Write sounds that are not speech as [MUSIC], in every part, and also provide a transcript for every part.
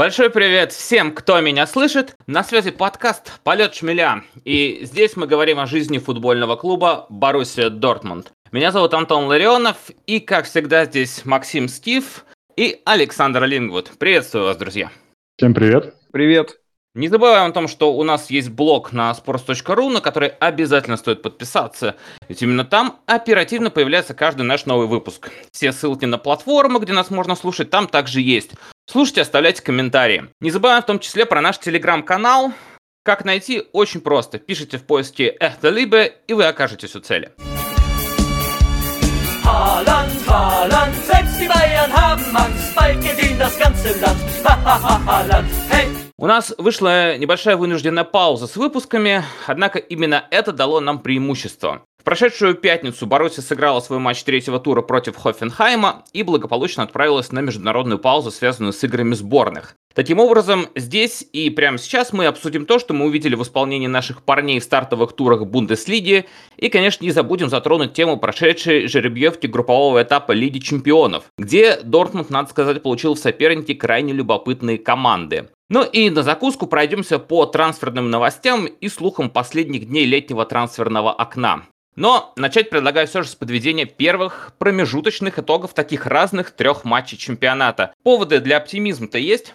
Большой привет всем, кто меня слышит. На связи подкаст «Полет шмеля». И здесь мы говорим о жизни футбольного клуба «Боруссия Дортмунд». Меня зовут Антон Ларионов, и, как всегда, здесь Максим Стив и Александр Лингвуд. Приветствую вас, друзья. Всем привет. Привет. Не забываем о том, что у нас есть блог на sports.ru, на который обязательно стоит подписаться. Ведь именно там оперативно появляется каждый наш новый выпуск. Все ссылки на платформу, где нас можно слушать, там также есть. Слушайте, оставляйте комментарии. Не забываем в том числе про наш телеграм-канал. Как найти? Очень просто. Пишите в поиске «Эхта Либе» и вы окажетесь у цели. Haaland, Haaland! У нас вышла небольшая вынужденная пауза с выпусками, однако именно это дало нам преимущество. В прошедшую пятницу Боруссия сыграла свой матч третьего тура против Хофенхайма и благополучно отправилась на международную паузу, связанную с играми сборных. Таким образом, здесь и прямо сейчас мы обсудим то, что мы увидели в исполнении наших парней в стартовых турах Бундеслиги, и, конечно, не забудем затронуть тему прошедшей жеребьевки группового этапа Лиги Чемпионов, где Дортмунд, надо сказать, получил в соперники крайне любопытные команды. Ну и на закуску пройдемся по трансферным новостям и слухам последних дней летнего трансферного окна. Но начать предлагаю все же с подведения первых промежуточных итогов таких разных трех матчей чемпионата. Поводы для оптимизма-то есть?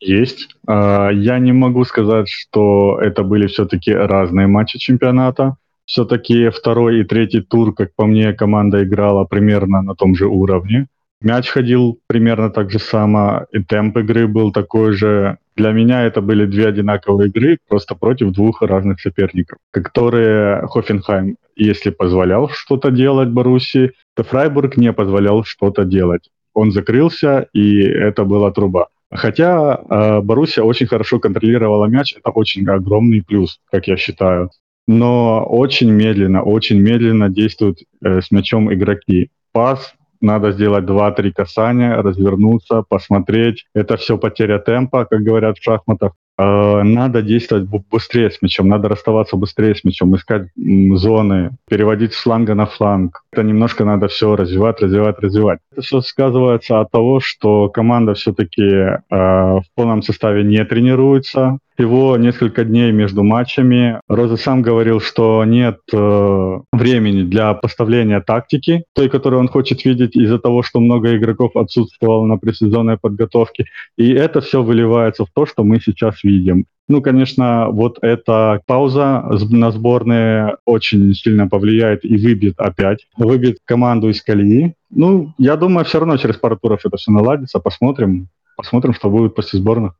Есть. А, я не могу сказать, что это были все-таки разные матчи чемпионата. Все-таки второй и третий тур, как по мне, команда играла примерно на том же уровне. Мяч ходил примерно так же само, и темп игры был такой же. Для меня это были две одинаковые игры, просто против двух разных соперников, которые Хофенхайм, если позволял что-то делать Боруссии, то Фрайбург не позволял что-то делать. Он закрылся, и это была труба. Хотя э, Боруссия очень хорошо контролировала мяч, это очень огромный плюс, как я считаю. Но очень медленно, очень медленно действуют э, с мячом игроки. Пас надо сделать 2-3 касания, развернуться, посмотреть. Это все потеря темпа, как говорят в шахматах. Э, надо действовать быстрее с мячом, надо расставаться быстрее с мячом, искать зоны, переводить с фланга на фланг. Это немножко надо все развивать, развивать, развивать. Это все сказывается от того, что команда все-таки э, в полном составе не тренируется, всего несколько дней между матчами. Роза сам говорил, что нет э, времени для поставления тактики, той, которую он хочет видеть из-за того, что много игроков отсутствовало на предсезонной подготовке. И это все выливается в то, что мы сейчас видим. Ну, конечно, вот эта пауза на сборные очень сильно повлияет и выбьет опять, выбьет команду из колеи. Ну, я думаю, все равно через пару туров это все наладится. Посмотрим, посмотрим, что будет после сборных.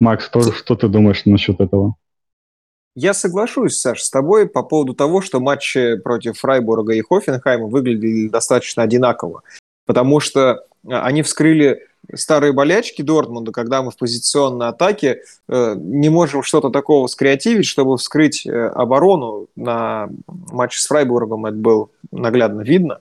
Макс, что, что ты думаешь насчет этого? Я соглашусь, Саш, с тобой по поводу того, что матчи против Фрайбурга и Хофенхайма выглядели достаточно одинаково, потому что а, они вскрыли старые болячки Дортмунда, когда мы в позиционной атаке э, не можем что-то такого скреативить, чтобы вскрыть э, оборону. На матче с Фрайбургом это было наглядно видно.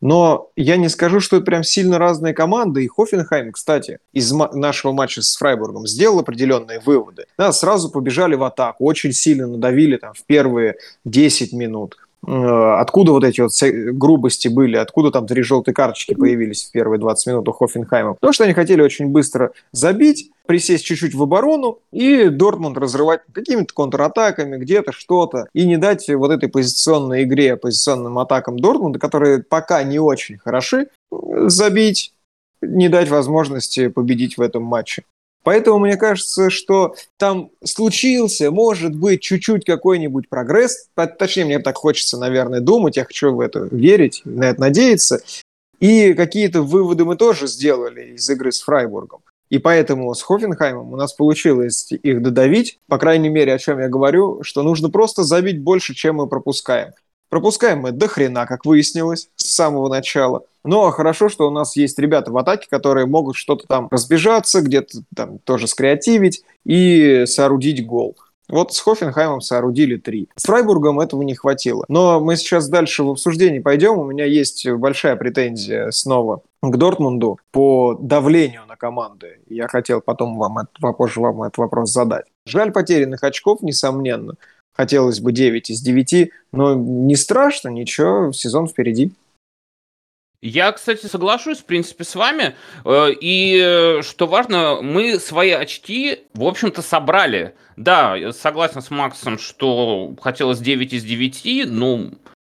Но я не скажу, что это прям сильно разные команды. И Хофенхайм, кстати, из нашего матча с Фрайбургом сделал определенные выводы. Да, сразу побежали в атаку, очень сильно надавили там в первые 10 минут. Э, откуда вот эти вот грубости были, откуда там три желтые карточки появились в первые 20 минут у Хофенхайма. Потому что они хотели очень быстро забить, присесть чуть-чуть в оборону и Дортмунд разрывать какими-то контратаками, где-то что-то, и не дать вот этой позиционной игре, позиционным атакам Дортмунда, которые пока не очень хороши, забить, не дать возможности победить в этом матче. Поэтому мне кажется, что там случился, может быть, чуть-чуть какой-нибудь прогресс. Точнее, мне так хочется, наверное, думать, я хочу в это верить, на это надеяться. И какие-то выводы мы тоже сделали из игры с Фрайбургом. И поэтому с Хофенхаймом у нас получилось их додавить. По крайней мере, о чем я говорю, что нужно просто забить больше, чем мы пропускаем. Пропускаем мы до хрена, как выяснилось, с самого начала. Но хорошо, что у нас есть ребята в атаке, которые могут что-то там разбежаться, где-то там тоже скреативить и соорудить гол. Вот с Хофенхаймом соорудили три. С Фрайбургом этого не хватило. Но мы сейчас дальше в обсуждении пойдем. У меня есть большая претензия снова к Дортмунду по давлению на команды. Я хотел потом вам, попозже вам этот вопрос задать. Жаль потерянных очков, несомненно. Хотелось бы 9 из 9, но не страшно, ничего, сезон впереди. Я, кстати, соглашусь, в принципе, с вами. Э, и э, что важно, мы свои очки, в общем-то, собрали. Да, согласен с Максом, что хотелось 9 из 9, но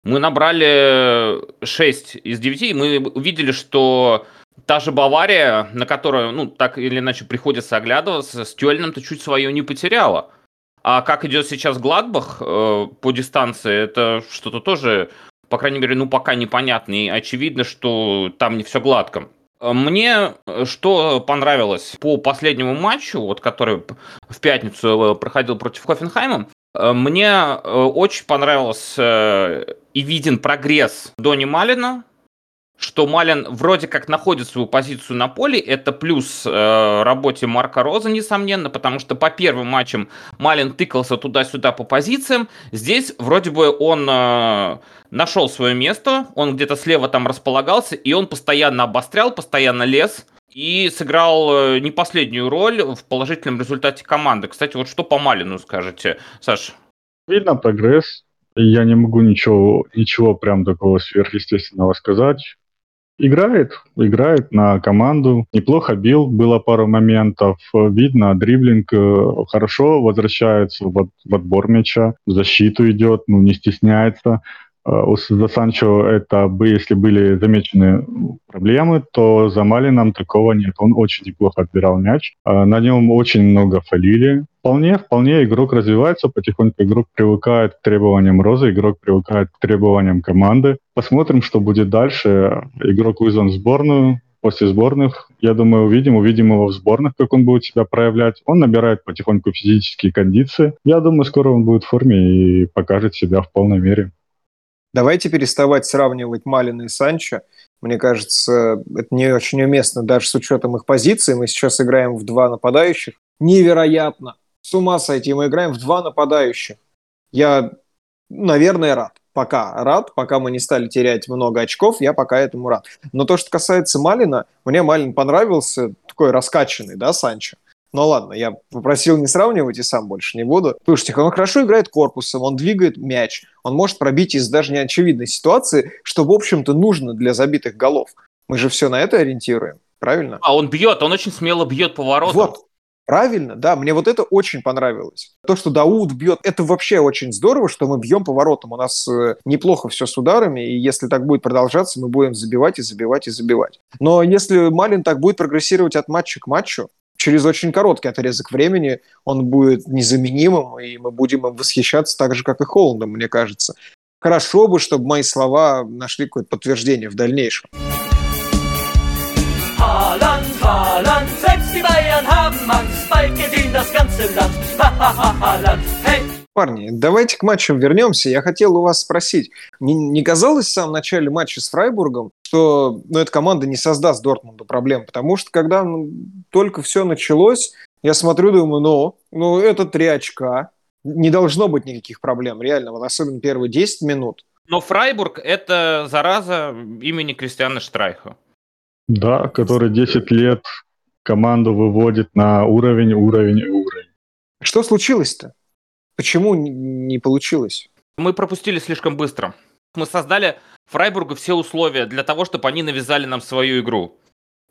мы набрали 6 из 9, и мы увидели, что та же Бавария, на которую, ну, так или иначе приходится оглядываться, с Тюэльном-то чуть свое не потеряла. А как идет сейчас Гладбах э, по дистанции, это что-то тоже, по крайней мере, ну, пока непонятно. И очевидно, что там не все гладко. Мне что понравилось по последнему матчу, вот который в пятницу э, проходил против Хофенхайма, э, мне э, очень понравился и виден прогресс Дони Малина, что Малин вроде как находит свою позицию на поле. Это плюс э, работе Марка Роза, несомненно, потому что по первым матчам Малин тыкался туда-сюда по позициям. Здесь вроде бы он э, нашел свое место, он где-то слева там располагался, и он постоянно обострял, постоянно лез и сыграл э, не последнюю роль в положительном результате команды. Кстати, вот что по Малину скажете, Саш? Видно прогресс. Я не могу ничего, ничего прям такого сверхъестественного сказать. Играет, играет на команду. Неплохо бил, было пару моментов. Видно, дриблинг э, хорошо возвращается в, в отбор мяча, защиту идет, ну, не стесняется. Э, за Санчо это бы, если были замечены проблемы, то за Малином такого нет. Он очень неплохо отбирал мяч. Э, на нем очень много фалили. Вполне, вполне игрок развивается, потихоньку игрок привыкает к требованиям Розы, игрок привыкает к требованиям команды. Посмотрим, что будет дальше. Игрок вызван в сборную, после сборных, я думаю, увидим, увидим его в сборных, как он будет себя проявлять. Он набирает потихоньку физические кондиции. Я думаю, скоро он будет в форме и покажет себя в полной мере. Давайте переставать сравнивать Малина и Санчо. Мне кажется, это не очень уместно, даже с учетом их позиции. Мы сейчас играем в два нападающих. Невероятно! С ума сойти, мы играем в два нападающих. Я, наверное, рад. Пока рад, пока мы не стали терять много очков, я пока этому рад. Но то, что касается Малина, мне Малин понравился, такой раскачанный, да, Санчо. Ну ладно, я попросил не сравнивать и сам больше не буду. Слушайте, он хорошо играет корпусом, он двигает мяч, он может пробить из даже неочевидной ситуации, что, в общем-то, нужно для забитых голов. Мы же все на это ориентируем, правильно? А он бьет, он очень смело бьет поворотом. Вот, Правильно, да, мне вот это очень понравилось. То, что Дауд бьет, это вообще очень здорово, что мы бьем поворотом. У нас э, неплохо все с ударами, и если так будет продолжаться, мы будем забивать и забивать и забивать. Но если Малин так будет прогрессировать от матча к матчу, через очень короткий отрезок времени он будет незаменимым, и мы будем им восхищаться так же, как и Холландом, мне кажется. Хорошо бы, чтобы мои слова нашли какое-то подтверждение в дальнейшем. Haaland, Haaland, selbst die Bayern haben Angst, bald gedient das ganze Land. Haaland, hey! Парни, давайте к матчам вернемся. Я хотел у вас спросить, не, не казалось в самом начале матча с Фрайбургом, что ну, эта команда не создаст Дортмунду проблем? Потому что когда ну, только все началось, я смотрю, думаю, ну, ну это три очка, не должно быть никаких проблем, реально, вот особенно первые 10 минут. Но Фрайбург – это зараза имени Кристиана Штрайха. Да, который 10 лет команду выводит на уровень, уровень и уровень. Что случилось-то? Почему не получилось? Мы пропустили слишком быстро. Мы создали Фрайбургу все условия для того, чтобы они навязали нам свою игру.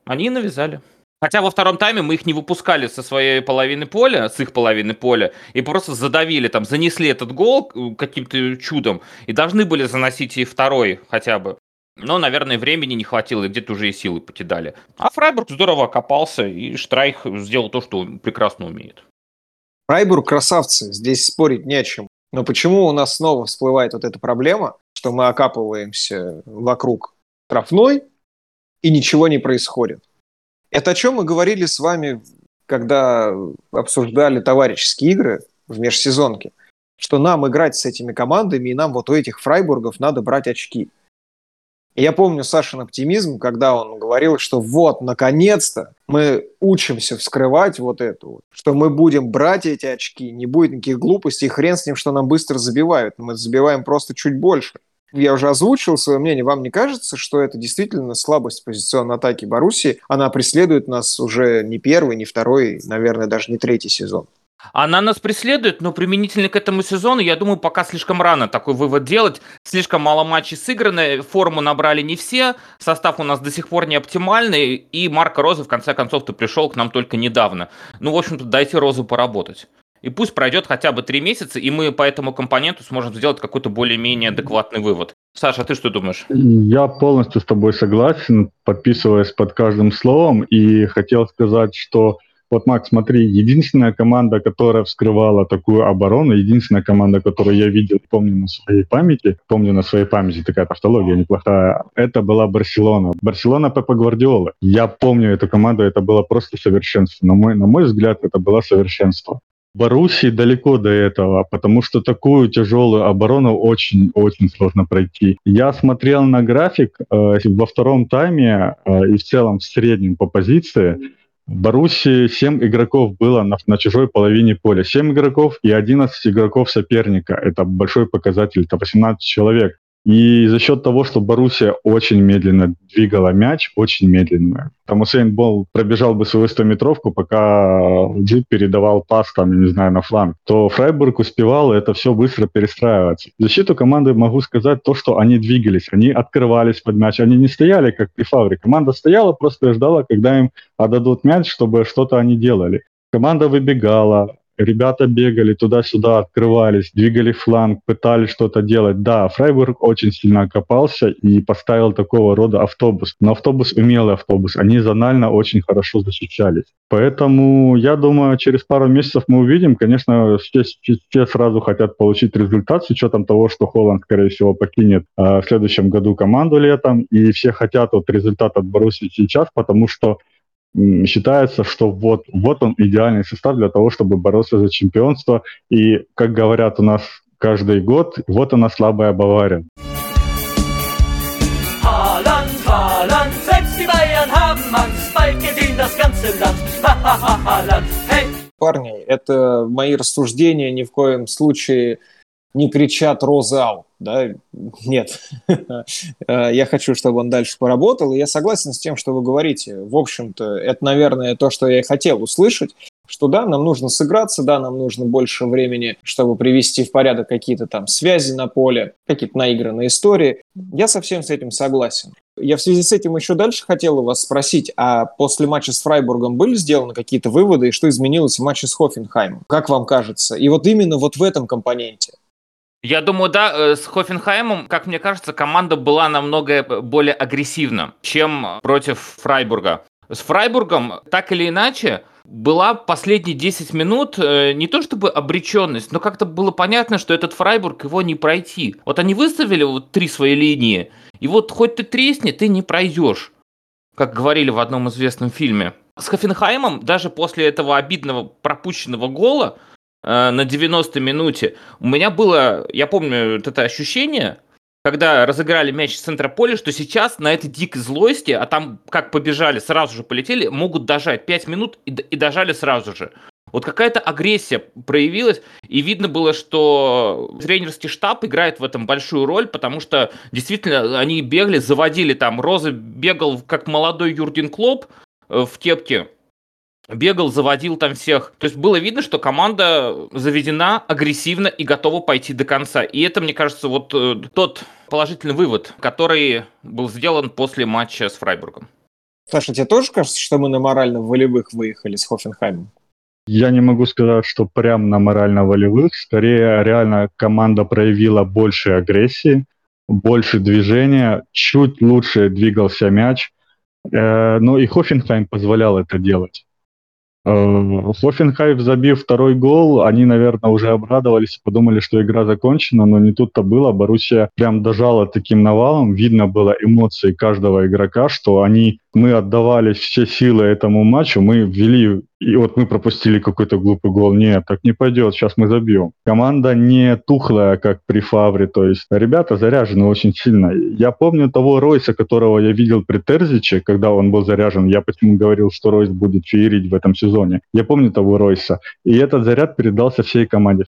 Они навязали. Хотя во втором тайме мы их не выпускали со своей половины поля, с их половины поля, и просто задавили там, занесли этот гол каким-то чудом, и должны были заносить и второй хотя бы. Но, наверное, времени не хватило, и где-то уже и силы покидали. А Фрайбург здорово окопался, и Штрайх сделал то, что он прекрасно умеет. Фрайбург красавцы, здесь спорить не о чем. Но почему у нас снова всплывает вот эта проблема, что мы окапываемся вокруг штрафной, и ничего не происходит? Это о чем мы говорили с вами, когда обсуждали товарищеские игры в межсезонке, что нам играть с этими командами, и нам вот у этих фрайбургов надо брать очки. Я помню Сашин оптимизм, когда он говорил, что вот, наконец-то мы учимся вскрывать вот это вот, что мы будем брать эти очки, не будет никаких глупостей, хрен с ним, что нам быстро забивают, мы забиваем просто чуть больше. Я уже озвучил свое мнение. Вам не кажется, что это действительно слабость позиционной атаки Баруси? Она преследует нас уже не первый, не второй, наверное, даже не третий сезон. Она нас преследует, но применительно к этому сезону, я думаю, пока слишком рано такой вывод делать. Слишком мало матчей сыграны, форму набрали не все, состав у нас до сих пор не оптимальный, и Марко Роза, в конце концов-то пришел к нам только недавно. Ну, в общем-то, дайте Розу поработать. И пусть пройдет хотя бы три месяца, и мы по этому компоненту сможем сделать какой-то более-менее адекватный вывод. Саша, ты что думаешь? Я полностью с тобой согласен, подписываясь под каждым словом, и хотел сказать, что вот, Макс, смотри, единственная команда, которая вскрывала такую оборону, единственная команда, которую я видел, помню на своей памяти, помню на своей памяти, такая тавтология неплохая, это была Барселона. Барселона Пепа Гвардиолы. Я помню эту команду, это было просто совершенство. На мой, на мой взгляд, это было совершенство. Боруссии далеко до этого, потому что такую тяжелую оборону очень-очень сложно пройти. Я смотрел на график э, во втором тайме э, и в целом в среднем по позиции. В Боруссии 7 игроков было на, на чужой половине поля. 7 игроков и 11 игроков соперника. Это большой показатель, это 18 человек. И за счет того, что Боруссия очень медленно двигала мяч, очень медленно. Там Усейн Бол пробежал бы свою 100-метровку, пока Джип передавал пас, там, не знаю, на фланг, то Фрайбург успевал это все быстро перестраиваться. В защиту команды могу сказать то, что они двигались, они открывались под мяч, они не стояли, как при Фавре. Команда стояла, просто ждала, когда им отдадут мяч, чтобы что-то они делали. Команда выбегала, ребята бегали туда-сюда, открывались, двигали фланг, пытались что-то делать. Да, Фрайбург очень сильно окопался и поставил такого рода автобус. Но автобус умелый автобус. Они зонально очень хорошо защищались. Поэтому, я думаю, через пару месяцев мы увидим. Конечно, все, все сразу хотят получить результат с учетом того, что Холланд, скорее всего, покинет э, в следующем году команду летом. И все хотят вот результат от Боруссии сейчас, потому что считается, что вот, вот он идеальный состав для того, чтобы бороться за чемпионство. И, как говорят у нас каждый год, вот она слабая Бавария. [LAUGHS] Парни, это мои рассуждения ни в коем случае не кричат «Роза да, нет. [LAUGHS] Э, я хочу, чтобы он дальше поработал, и я согласен с тем, что вы говорите. В общем-то, это, наверное, то, что я и хотел услышать, что да, нам нужно сыграться, да, нам нужно больше времени, чтобы привести в порядок какие-то там связи на поле, какие-то наигранные истории. Я совсем с этим согласен. Я в связи с этим еще дальше хотел у вас спросить, а после матча с Фрайбургом были сделаны какие-то выводы, и что изменилось в матче с Хофенхаймом? Как вам кажется? И вот именно вот в этом компоненте. Я думаю, да, э, с Хофенхаймом, как мне кажется, команда была намного более агрессивна, чем против Фрайбурга. С Фрайбургом, так или иначе, была последние 10 минут э, не то чтобы обреченность, но как-то было понятно, что этот Фрайбург его не пройти. Вот они выставили вот три свои линии, и вот хоть ты тресни, ты не пройдешь, как говорили в одном известном фильме. С Хофенхаймом даже после этого обидного пропущенного гола Э, на 90 минуте, у меня было, я помню вот это ощущение, когда разыграли мяч с центра поля, что сейчас на этой дикой злости, а там как побежали, сразу же полетели, могут дожать 5 минут и, и дожали сразу же. Вот какая-то агрессия проявилась, и видно было, что тренерский штаб играет в этом большую роль, потому что действительно они бегали, заводили там. Роза бегал как молодой Юрген Клоп э, в кепке, бегал, заводил там всех. То есть было видно, что команда заведена агрессивно и готова пойти до конца. И это, мне кажется, вот э, тот положительный вывод, который был сделан после матча с Фрайбургом. Саша, тебе тоже кажется, что мы на морально-волевых выехали с Хофенхаймом? Я не могу сказать, что прям на морально-волевых. Скорее, реально команда проявила больше агрессии, больше движения, чуть лучше двигался мяч. Э, но и Хофенхайм позволял это делать. Э, Хофенхайм, забив второй гол, они, наверное, уже обрадовались, подумали, что игра закончена, но не тут-то было. Боруссия прям дожала таким навалом. Видно было эмоции каждого игрока, что они мы отдавали все силы этому матчу, мы ввели, и вот мы пропустили какой-то глупый гол. Нет, так не пойдет, сейчас мы забьем. Команда не тухлая, как при Фавре, то есть ребята заряжены очень сильно. Я помню того Ройса, которого я видел при Терзиче, когда он был заряжен. Я почему говорил, что Ройс будет феерить в этом сезоне. Я помню того Ройса. И этот заряд передался всей команде.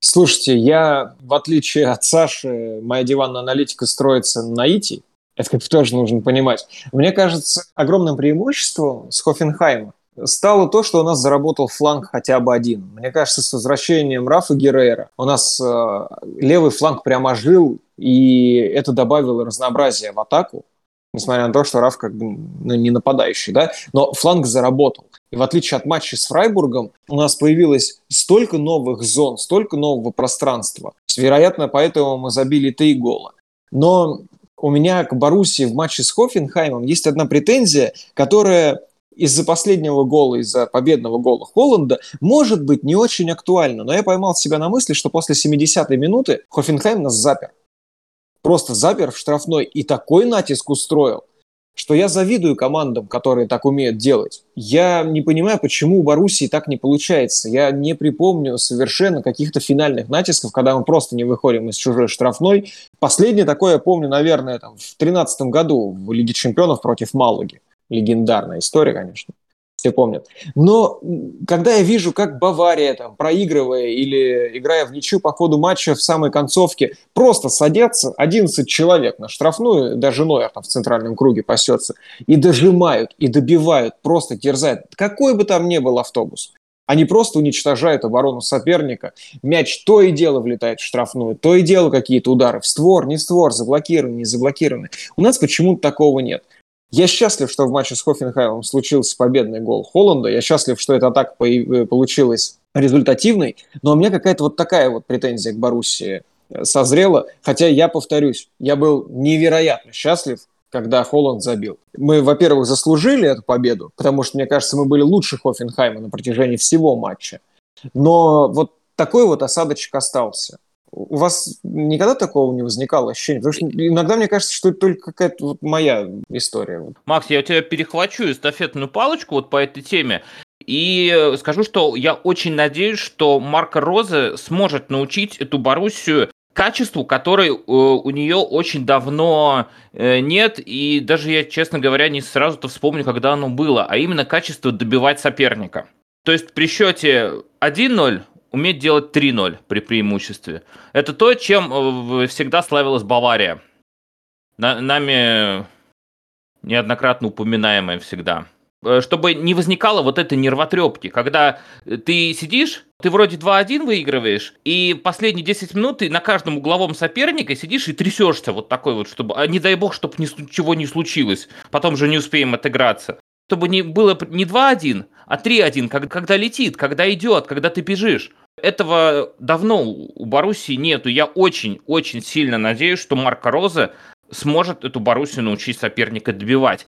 Слушайте, я, в отличие от Саши, моя диванная аналитика строится на ИТИ, это как тоже нужно понимать. Мне кажется, огромным преимуществом с Хофенхайма стало то, что у нас заработал фланг хотя бы один. Мне кажется, с возвращением Рафа Геррера у нас э, левый фланг прям ожил, и это добавило разнообразия в атаку, несмотря на то, что Раф как бы ну, не нападающий, да, но фланг заработал. И в отличие от матча с Фрайбургом, у нас появилось столько новых зон, столько нового пространства. Вероятно, поэтому мы забили три гола. Но у меня к Боруссии в матче с Хофенхаймом есть одна претензия, которая из-за последнего гола, из-за победного гола Холланда, может быть не очень актуальна. Но я поймал себя на мысли, что после 70-й минуты Хофенхайм нас запер. Просто запер в штрафной и такой натиск устроил, что я завидую командам, которые так умеют делать. Я не понимаю, почему у Боруссии так не получается. Я не припомню совершенно каких-то финальных натисков, когда мы просто не выходим из чужой штрафной. Последнее такое я помню, наверное, там, в 2013 году в Лиге чемпионов против Малаги. Легендарная история, конечно все помнят. Но когда я вижу, как Бавария, там, проигрывая или играя в ничью по ходу матча в самой концовке, просто садятся 11 человек на штрафную, даже Нойер там в центральном круге пасется, и дожимают, и добивают, просто терзают. Какой бы там ни был автобус. Они просто уничтожают оборону соперника. Мяч то и дело влетает в штрафную, то и дело какие-то удары в створ, не створ, заблокированы, не заблокированы. У нас почему-то такого нет. Я счастлив, что в матче с Хофенхаймом случился победный гол Холланда. Я счастлив, что эта атака э, получилась результативной. Но у меня какая-то вот такая вот претензия к Боруссии э, созрела. Хотя я повторюсь, я был невероятно счастлив, когда Холланд забил. Мы, во-первых, заслужили эту победу, потому что, мне кажется, мы были лучше Хофенхайма на протяжении всего матча. Но вот такой вот осадочек остался. У вас никогда такого не возникало ощущения? Потому что иногда мне кажется, что это только какая-то вот моя история. Макс, я у тебя перехвачу эстафетную палочку вот по этой теме. И э, скажу, что я очень надеюсь, что Марко Розе сможет научить эту Боруссию качеству, которой э, у нее очень давно э, нет, и даже я, честно говоря, не сразу-то вспомню, когда оно было, а именно качество добивать соперника. То есть при счете 1-0 уметь делать 3-0 при преимуществе. Это то, чем э, всегда славилась Бавария. На, нами неоднократно упоминаемая всегда. Э, чтобы не возникало вот этой нервотрепки, когда ты сидишь, ты вроде 2-1 выигрываешь, и последние 10 минут ты на каждом угловом соперника сидишь и трясешься вот такой вот, чтобы, а не дай бог, чтобы ничего не случилось, потом же не успеем отыграться. Чтобы не было не 2-1, а 3-1, когда, когда летит, когда идет, когда ты бежишь. Этого давно у Боруссии нету. Я очень-очень сильно надеюсь, что Марко Роза сможет эту Боруссию научить соперника добивать.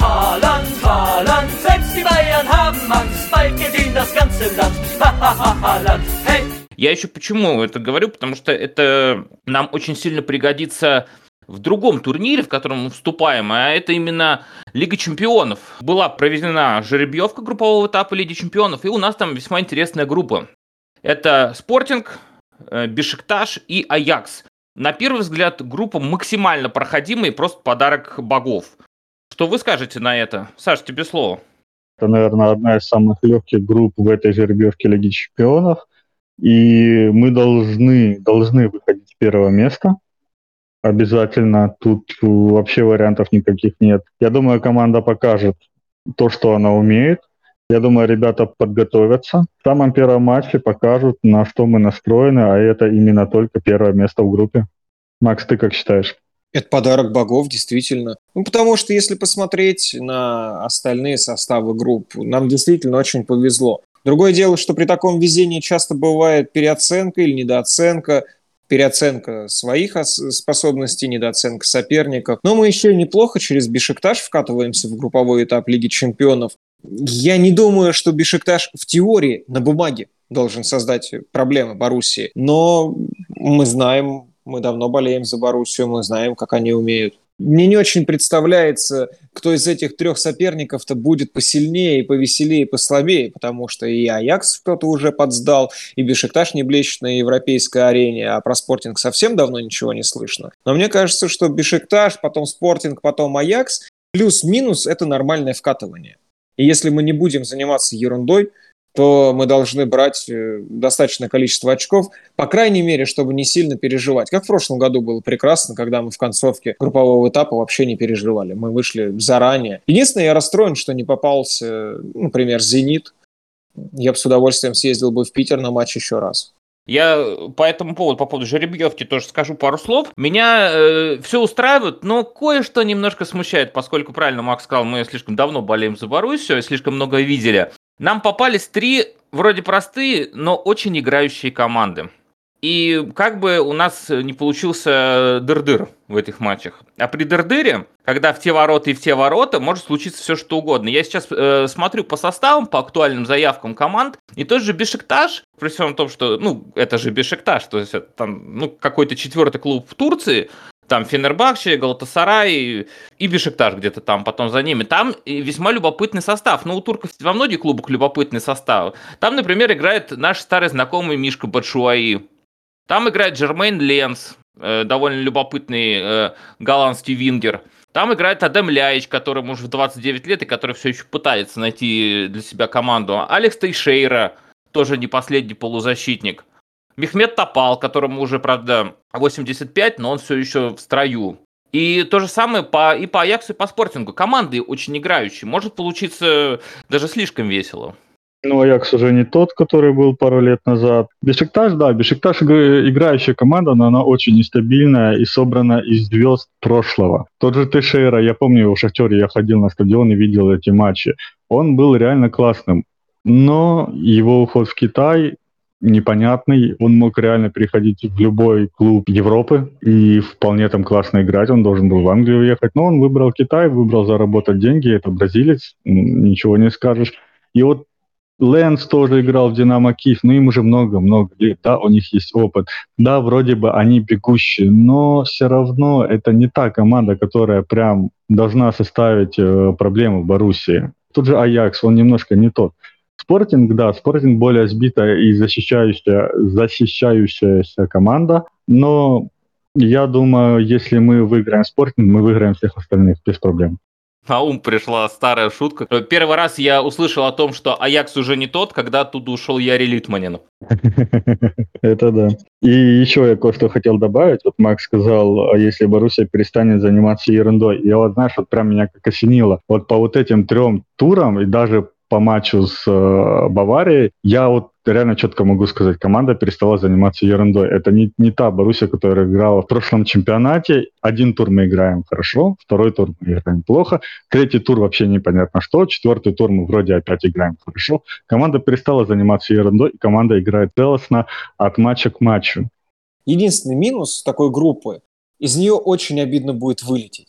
Haaland, Haaland, selbst die Bayern haben Angst, bald gewinnt das ganze Land. Haaland, hey! Я еще почему это говорю, потому что это нам очень сильно пригодится в другом турнире, в котором мы вступаем, а это именно Лига Чемпионов. Была проведена жеребьевка группового этапа Лиги Чемпионов, и у нас там весьма интересная группа. Это Спортинг, э, Бешикташ и Аякс. На первый взгляд, группа максимально проходимая и просто подарок богов. Что вы скажете на это? Саш, тебе слово. Это, наверное, одна из самых легких групп в этой жеребьевке Лиги Чемпионов. И мы должны, должны выходить с первого места обязательно. Тут вообще вариантов никаких нет. Я думаю, команда покажет то, что она умеет. Я думаю, ребята подготовятся. В самом первом матче покажут, на что мы настроены, а это именно только первое место в группе. Макс, ты как считаешь? Это подарок богов, действительно. Ну, потому что если посмотреть на остальные составы групп, нам действительно очень повезло. Другое дело, что при таком везении часто бывает переоценка или недооценка переоценка своих способностей, недооценка соперников. Но мы еще неплохо через Бишектаж вкатываемся в групповой этап Лиги Чемпионов. Я не думаю, что Бишектаж в теории на бумаге должен создать проблемы Боруссии, но мы знаем, мы давно болеем за Боруссию, мы знаем, как они умеют. Мне не очень представляется, кто из этих трех соперников-то будет посильнее, и повеселее, и послабее, потому что и Аякс кто-то уже подсдал, и Бешикташ не блещет на европейской арене, а про Спортинг совсем давно ничего не слышно. Но мне кажется, что Бешикташ, потом Спортинг, потом Аякс, плюс-минус – это нормальное вкатывание. И если мы не будем заниматься ерундой, то мы должны брать э, достаточное количество очков, по крайней мере, чтобы не сильно переживать. Как в прошлом году было прекрасно, когда мы в концовке группового этапа вообще не переживали. Мы вышли заранее. Единственное, я расстроен, что не попался, например, «Зенит». Я бы с удовольствием съездил бы в Питер на матч еще раз. Я по этому поводу, по поводу жеребьевки тоже скажу пару слов. Меня э, все устраивает, но кое-что немножко смущает, поскольку, правильно Макс сказал, мы слишком давно болеем за Боруссию, слишком много видели. Нам попались три вроде простые, но очень играющие команды. И как бы у нас не получился дыр-дыр в этих матчах. А при дыр-дыре, когда в те ворота и в те ворота, может случиться все что угодно. Я сейчас э, смотрю по составам, по актуальным заявкам команд, и тот же Бешикташ, при всем том, что, ну, это же Бешикташ, то есть это там, ну, какой-то четвертый клуб в Турции, там Фенербахче, Галатасарай и Бешикташ где-то там потом за ними. Там весьма любопытный состав. Ну, у турков во многих клубах любопытный состав. Там, например, играет наш старый знакомый Мишка Батшуаи. Там играет Джермейн Ленс, э, довольно любопытный э, голландский вингер. Там играет Адем Ляич, которому уже в 29 лет и который все еще пытается найти для себя команду. Алекс Тейшейра, тоже не последний полузащитник. Мехмед Топал, которому уже, правда, 85, но он все еще в строю. И то же самое по, и по Аяксу, и по Спортингу. Команды очень играющие. Может получиться даже слишком весело. Ну, Аякс уже не тот, который был пару лет назад. Бешикташ, да, Бешикташ играющая команда, но она очень нестабильная и собрана из звезд прошлого. Тот же Тешейра, я помню, в Шахтере я ходил на стадион и видел эти матчи. Он был реально классным. Но его уход в Китай непонятный. Он мог реально переходить в любой клуб Европы и вполне там классно играть. Он должен был в Англию уехать. Но он выбрал Китай, выбрал заработать деньги. Это бразилец, ничего не скажешь. И вот Лэнс тоже играл в Динамо Киев, но им уже много-много лет, да, у них есть опыт. Да, вроде бы они бегущие, но все равно это не та команда, которая прям должна составить э, проблему в Боруссии. Тут же Аякс, он немножко не тот. Спортинг, да, Спортинг более сбитая и защищающая, защищающаяся команда, но я думаю, если мы выиграем Спортинг, мы выиграем всех остальных без проблем. На ум пришла старая шутка. Первый раз я услышал о том, что Аякс уже не тот, когда оттуда ушел Яри Литманин. [LAUGHS] Это да. И еще я кое-что хотел добавить. Вот Макс сказал, а если Боруссия перестанет заниматься ерундой. Я вот, знаешь, вот прям меня как осенило. Вот по вот этим трем турам и даже по матчу с э, Баварией, я вот реально четко могу сказать, команда перестала заниматься ерундой. Это не, не та Боруссия, которая играла в прошлом чемпионате. Один тур мы играем хорошо, второй тур мы играем плохо, третий тур вообще непонятно что, четвертый тур мы вроде опять играем хорошо. Команда перестала заниматься ерундой, и команда играет целостно от матча к матчу. Единственный минус такой группы, из нее очень обидно будет вылететь.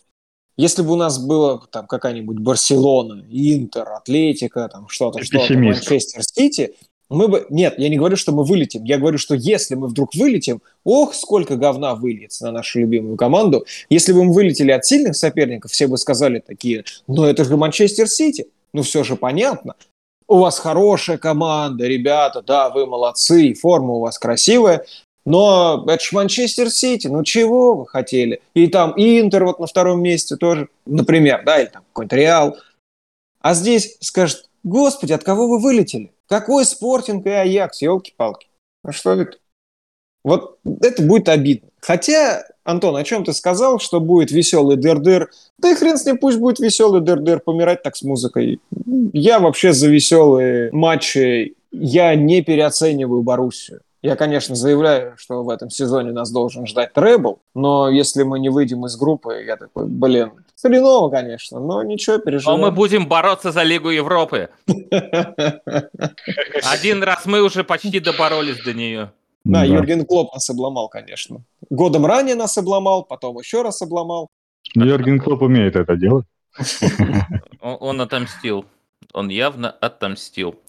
Если бы у нас было там какая-нибудь Барселона, Интер, Атлетика, там что-то, что-то, Манчестер Сити, мы бы... Нет, я не говорю, что мы вылетим. Я говорю, что если мы вдруг вылетим, ох, сколько говна выльется на нашу любимую команду. Если бы мы вылетели от сильных соперников, все бы сказали такие, ну это же Манчестер Сити. Ну все же понятно. У вас хорошая команда, ребята, да, вы молодцы, форма у вас красивая, но это же Манчестер Сити, ну чего вы хотели? И там и Интер вот на втором месте тоже, например, да, или там какой-нибудь Реал. А здесь скажет, господи, от кого вы вылетели? Какой Спортинг и Аякс, елки-палки. А что это? Вот это будет обидно. Хотя, Антон, о чем ты сказал, что будет веселый дыр-дыр? Да и хрен с ним, пусть будет веселый дыр-дыр, помирать так с музыкой. Я вообще за веселые матчи, я не переоцениваю Боруссию. Я, конечно, заявляю, что в этом сезоне нас должен ждать требл, но если мы не выйдем из группы, я такой, блин, хреново, конечно, но ничего, переживем. Но мы будем бороться за Лигу Европы. [LAUGHS] Один раз мы уже почти доборолись до нее. Да, Юрген Клоп нас обломал, конечно. Годом ранее нас обломал, потом еще раз обломал. Юрген Клоп умеет это делать. [LAUGHS] Он отомстил. Он явно отомстил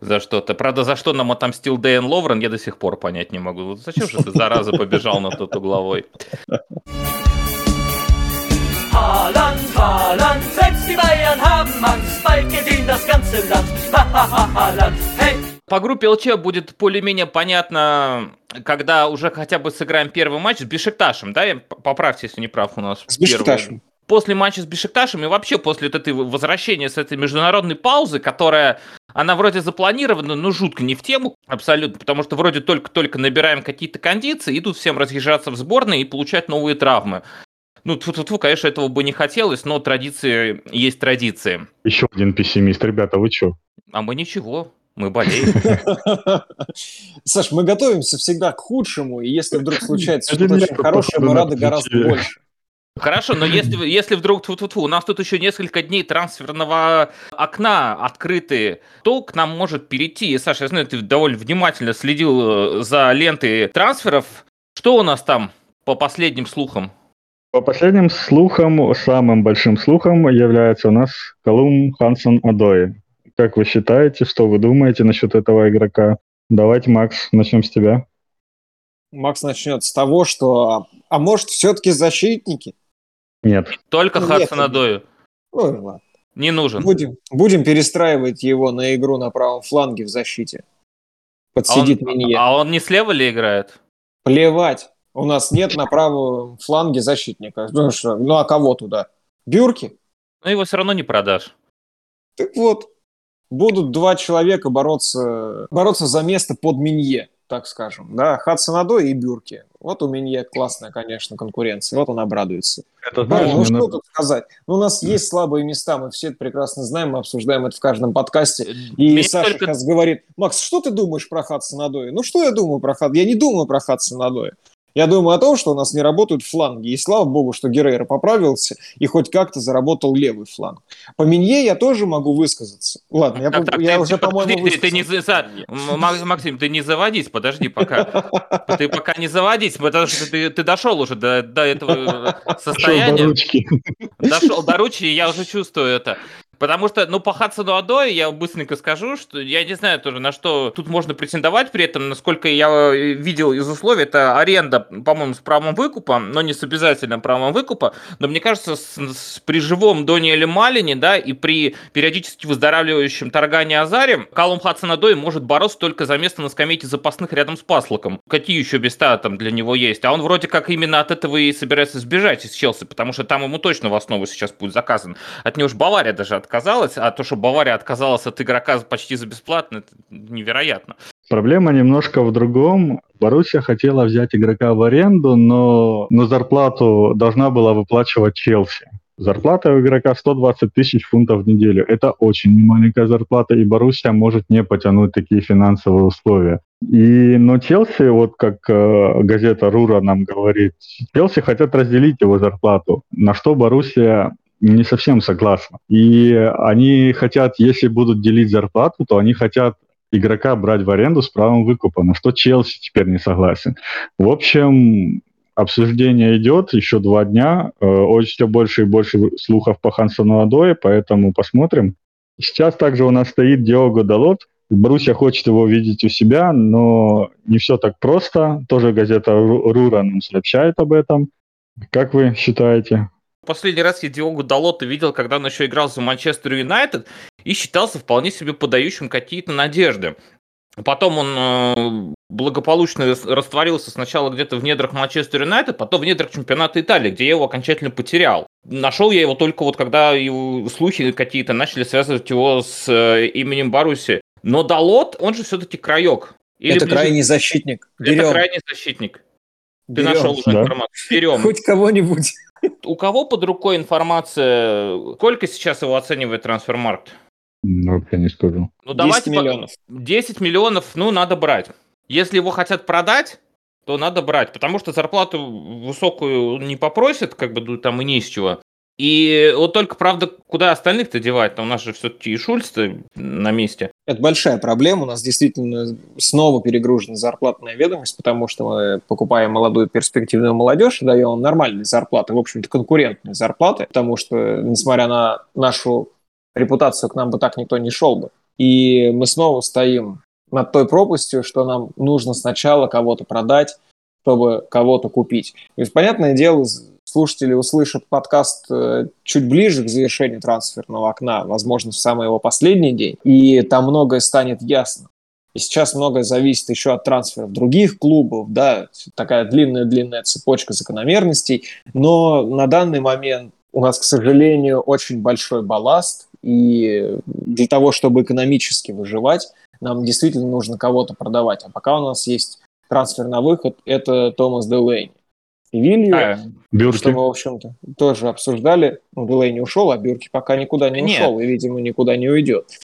за что-то. Правда, за что нам отомстил Дэйн Ловрен, я до сих пор понять не могу. Зачем же ты, зараза, побежал на тот угловой? Haaland, Haaland, selbst die Bayern haben Angst, bald gedient das ganze Land. Haaland, hey! По группе ЛЧ будет более-менее понятно, когда уже хотя бы сыграем первый матч с Бешикташем, да? Поправьте, если не прав у нас. С Бешикташем. После матча с Бешикташем и вообще после вот этой возвращения с этой международной паузы, которая, она вроде запланирована, но жутко не в тему абсолютно, потому что вроде только-только набираем какие-то кондиции, и тут всем разъезжаться в сборной и получать новые травмы. Ну, тьфу -тьфу -тьфу, конечно, этого бы не хотелось, но традиции есть традиции. Еще один пессимист. Ребята, вы что? А мы ничего. Мы болеем. [LAUGHS] Саш, мы готовимся всегда к худшему, и если вдруг [LAUGHS] случается что-то очень хорошее, мы рады гораздо больше. Хорошо, но если, если вдруг тьфу -тьфу -тьфу, у нас тут еще несколько дней трансферного окна открыты, то к нам может перейти. И, Саша, я знаю, ты довольно внимательно следил э, за лентой трансферов. Что у нас там по последним слухам? По последним слухам, самым большим слухом является у нас Колум Хансон Адои. Как вы считаете, что вы думаете насчет этого игрока? Давайте, Макс, начнем с тебя. Макс начнет с того, что... А может, все-таки защитники? Нет. Только ну, Хадсон Адою. Ой, ладно. Не нужен. Будем, будем перестраивать его на игру на правом фланге в защите. Подсидит а он, Минье. А он не слева ли играет? Плевать. У нас нет на правом фланге защитника. Ну, что, ну а кого туда? Бюрки? Ну его все равно не продашь. Так вот, будут два человека бороться, бороться за место под Минье так скажем, да, Хадсонадо и Бюрки. Вот у меня классная, конечно, конкуренция, вот он обрадуется. Это, знаешь, ну, ну что тут сказать? Ну, у нас есть слабые места, мы все это прекрасно знаем, мы обсуждаем это в каждом подкасте. И Мне Саша только... сейчас говорит, Макс, что ты думаешь про Хадсонадоя? Ну, что я думаю про Хадсонадоя? Я не думаю про Хадсонадоя. Я думаю о том, что у нас не работают фланги. И слава богу, что Геррера поправился и хоть как-то заработал левый фланг. По Минье я тоже могу высказаться. Ладно, я, так, я ты, уже, по-моему, ты, ты, не, Максим, ты не заводись, подожди пока. Ты пока не заводись, потому что ты, ты дошел уже до, до этого состояния. Дошел до ручки, я уже чувствую это. Потому что, ну, по Хадсону Адой я быстренько скажу, что я не знаю тоже, на что тут можно претендовать при этом, насколько я э, видел из условий, это аренда, по-моему, с правом выкупа, но не с обязательным правом выкупа, но мне кажется, с, с, при живом Дониэле Малине, да, и при периодически выздоравливающем Таргане Азаре, Калум Хадсон Адой может бороться только за место на скамейке запасных рядом с Паслоком. Какие еще места там для него есть? А он вроде как именно от этого и собирается сбежать из Челси, потому что там ему точно в основу сейчас будет заказан. От него же Бавария даже отказалась, а то, что Бавария отказалась от игрока почти за бесплатно, это невероятно. Проблема немножко в другом. Боруссия хотела взять игрока в аренду, но, но зарплату должна была выплачивать Челси. Зарплата у игрока 120 тысяч фунтов в неделю. Это очень маленькая зарплата, и Боруссия может не потянуть такие финансовые условия. И, но Челси, вот как э, газета Рура нам говорит, Челси хотят разделить его зарплату, на что Боруссия не совсем согласна. И они хотят, если будут делить зарплату, то они хотят игрока брать в аренду с правом выкупа, на что Челси теперь не согласен. В общем, обсуждение идет еще два дня, э, все больше и больше слухов по Хансону Адое, поэтому посмотрим. Сейчас также у нас стоит Диого Далот, Брусья хочет его видеть у себя, но не все так просто. Тоже газета Рура нам сообщает об этом. Как вы считаете? Последний раз я Диогу Далота видел, когда он еще играл за Манчестер Юнайтед и считался вполне себе подающим какие-то надежды. Потом он э, благополучно растворился сначала где-то в недрах Манчестер Юнайтед, потом в недрах чемпионата Италии, где я его окончательно потерял. Нашел я его только вот когда его слухи какие-то начали связывать его с э, именем Баруси. Но Далот, он же все-таки краек. Или это ближе... крайний защитник. Берем. Это крайний защитник. Ты Берем. нашел уже да. информацию. Берем. Хоть кого-нибудь. У кого под рукой информация? Сколько сейчас его оценивает трансфермаркт? Ну, я не скажу. Ну, 10 миллионов. 10 миллионов, ну, надо брать. Если его хотят продать, то надо брать, потому что зарплату высокую не попросят, как бы там и не с чего. И вот только, правда, куда остальных-то девать? У нас же все-таки и шульц на месте. Это большая проблема. У нас действительно снова перегружена зарплатная ведомость, потому что мы покупаем молодую перспективную молодежь и даем нормальные зарплаты, в общем-то, конкурентные зарплаты, потому что, несмотря на нашу репутацию, к нам бы так никто не шел бы. И мы снова стоим над той пропастью, что нам нужно сначала кого-то продать, чтобы кого-то купить. То есть, понятное дело, слушатели услышат подкаст э, чуть ближе к завершению трансферного окна, возможно, в самый его последний день, и там многое станет ясно. И сейчас многое зависит еще от трансферов других клубов, да, такая длинная-длинная цепочка закономерностей, но на данный момент у нас, к сожалению, очень большой балласт, и для того, чтобы экономически выживать, нам действительно нужно кого-то продавать. А пока у нас есть трансфер на выход, это Томас Делейни. И Вилью, а, Бюрки. что мы, в общем-то, тоже обсуждали. Ну, Делейни ушел, а Бюрки пока никуда не Нет. ушел и, видимо, никуда не уйдет.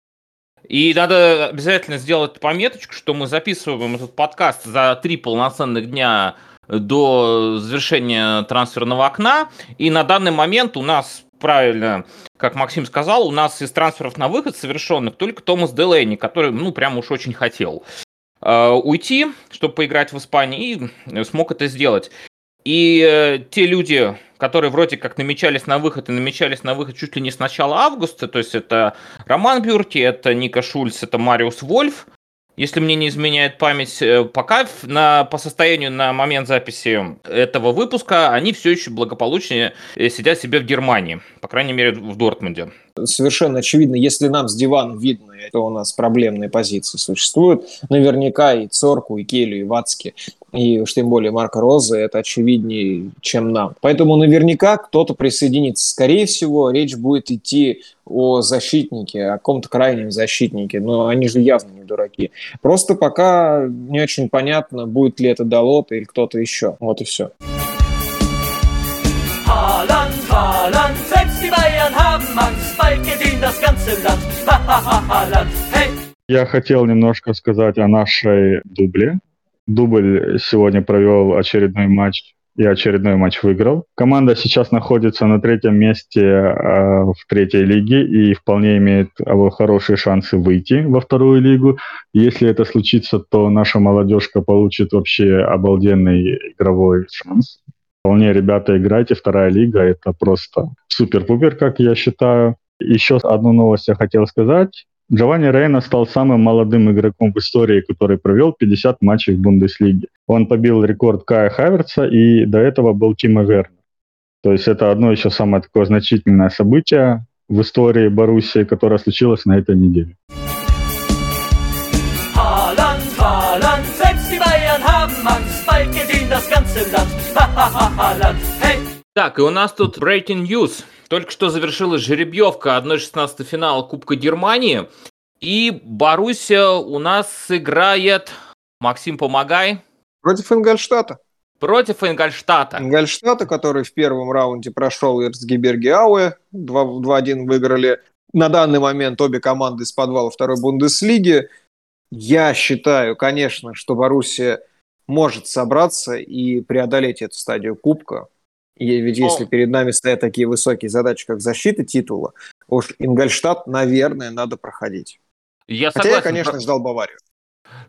И надо обязательно сделать пометочку, что мы записываем этот подкаст за три полноценных дня до завершения трансферного окна. И на данный момент у нас правильно, как Максим сказал, у нас из трансферов на выход совершенных только Томас Делейни, который, ну, прям уж очень хотел э, уйти, чтобы поиграть в Испании, и смог это сделать. И э, те люди, которые вроде как намечались на выход и намечались на выход чуть ли не с начала августа, то есть это Роман Бюрти, это Ника Шульц, это Мариус Вольф, если мне не изменяет память, э, пока на, по состоянию на момент записи этого выпуска они все еще благополучнее э, сидят себе в Германии, по крайней мере в Дортмунде. Совершенно очевидно, если нам с дивана видно, что у нас проблемные позиции существуют, наверняка и Цорку, и Келю, и Вацки и уж тем более Марка Роза, это очевиднее, чем нам. Поэтому наверняка кто-то присоединится. Скорее всего, речь будет идти о защитнике, о каком-то крайнем защитнике, но они же явно не дураки. Просто пока не очень понятно, будет ли это Далот или кто-то еще. Вот и все. Haaland, Haaland, selbst die Bayern haben Angst, gewinnt das ganze! Я хотел немножко сказать о нашей дубле, Дубль сегодня провел очередной матч и очередной матч выиграл. Команда сейчас находится на третьем месте э, в третьей лиге и вполне имеет э, хорошие шансы выйти во вторую лигу. Если это случится, то наша молодежка получит вообще обалденный игровой шанс. Вполне, ребята, играйте, вторая лига, это просто супер-пупер, как я считаю. Еще одну новость я хотел сказать. Джованни Рейна стал самым молодым игроком в истории, который провел 50 матчей в Бундеслиге. Он побил рекорд Кая Хаверца, и до этого был Тима Вернер. То есть это одно еще самое такое значительное событие в истории Боруссии, которое случилось на этой неделе. Так, и у нас тут breaking news. Только что завершилась жеребьевка 1-16 финала Кубка Германии. И Боруссия у нас сыграет... Максим, помогай. Против Ингольштата. Против Ингольштата. Ингольштата, который в первом раунде прошел Ирцгиберги Ауэ, 2-1 выиграли. На данный момент обе команды из подвала второй Бундеслиги. Я считаю, конечно, что Боруссия может собраться и преодолеть эту стадию Кубка. И ведь если перед нами стоят такие высокие задачи, как защита титула, уж Ингольштадт, наверное, надо проходить. Я Хотя согласен. я, конечно, ждал Баварию.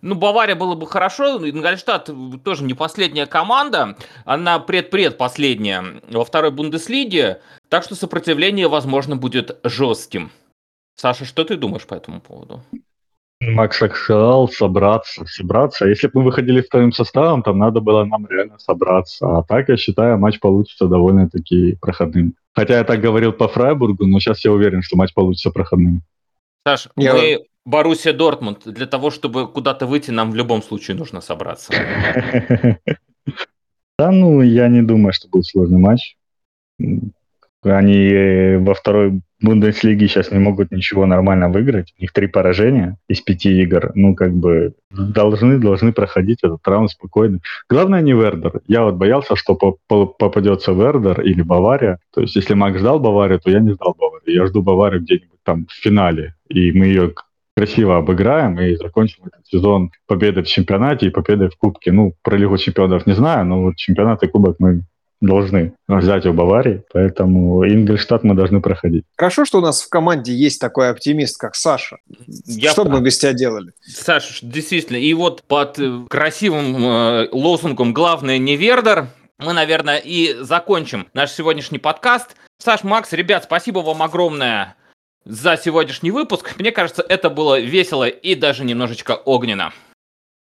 Ну, Бавария было бы хорошо. Ингольштадт тоже не последняя команда. Она предпредпоследняя во второй Бундеслиге. Так что сопротивление, возможно, будет жестким. Саша, что ты думаешь по этому поводу? Макс сказал собраться, собраться. Если бы мы выходили вторым составом, там надо было нам реально собраться. А так, я считаю, матч получится довольно-таки проходным. Хотя я так говорил по Фрайбургу, но сейчас я уверен, что матч получится проходным. Саш, я... мы Боруссия Дортмунд. Для того, чтобы куда-то выйти, нам в любом случае нужно собраться. [LAUGHS] Да, ну, я не думаю, что будет сложный матч. Они во второй Бундеслиги сейчас не могут ничего нормально выиграть. У них три поражения из пяти игр. Ну, как бы должны, должны проходить этот раунд спокойно. Главное не Вердер. Я вот боялся, что попадется Вердер или Бавария. То есть, если Макс ждал Баварию, то я не ждал Баварию. Я жду Баварию где-нибудь там в финале. И мы ее красиво обыграем и закончим этот сезон победой в чемпионате и победой в Кубке. Ну, про Лигу чемпионов не знаю, но вот чемпионат и Кубок мы должны взять у Баварии, поэтому Ингольштадт мы должны проходить. Хорошо, что у нас в команде есть такой оптимист, как Саша. Я что бы мы без тебя делали? Саша, действительно, и вот под э, красивым э, лозунгом «Главное не Вердер» мы, наверное, и закончим наш сегодняшний подкаст. Саш, Макс, ребят, спасибо вам огромное за сегодняшний выпуск. Мне кажется, это было весело и даже немножечко огненно.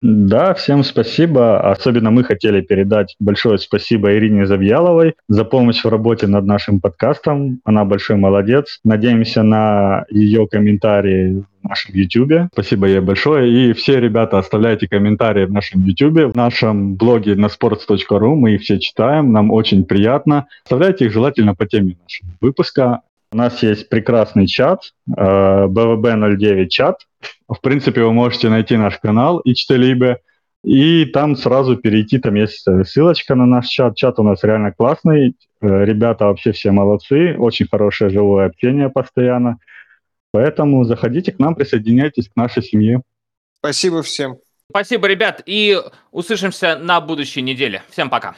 Да, всем спасибо. Особенно мы хотели передать большое спасибо Ирине Завьяловой за помощь в работе над нашим подкастом. Она большой молодец. Надеемся на ее комментарии в нашем YouTube. Спасибо ей большое. И все ребята оставляйте комментарии в нашем YouTube, в нашем блоге на sports.ru. Мы их все читаем, нам очень приятно. Оставляйте их желательно по теме нашего выпуска. У нас есть прекрасный чат, BVB09 э, чат. В принципе, вы можете найти наш канал Ичтелибе, и там сразу перейти, там есть ссылочка на наш чат. Чат у нас реально классный, э, ребята вообще все молодцы, очень хорошее живое общение постоянно. Поэтому заходите к нам, присоединяйтесь к нашей семье. Спасибо всем. Спасибо, ребят, и услышимся на будущей неделе. Всем пока.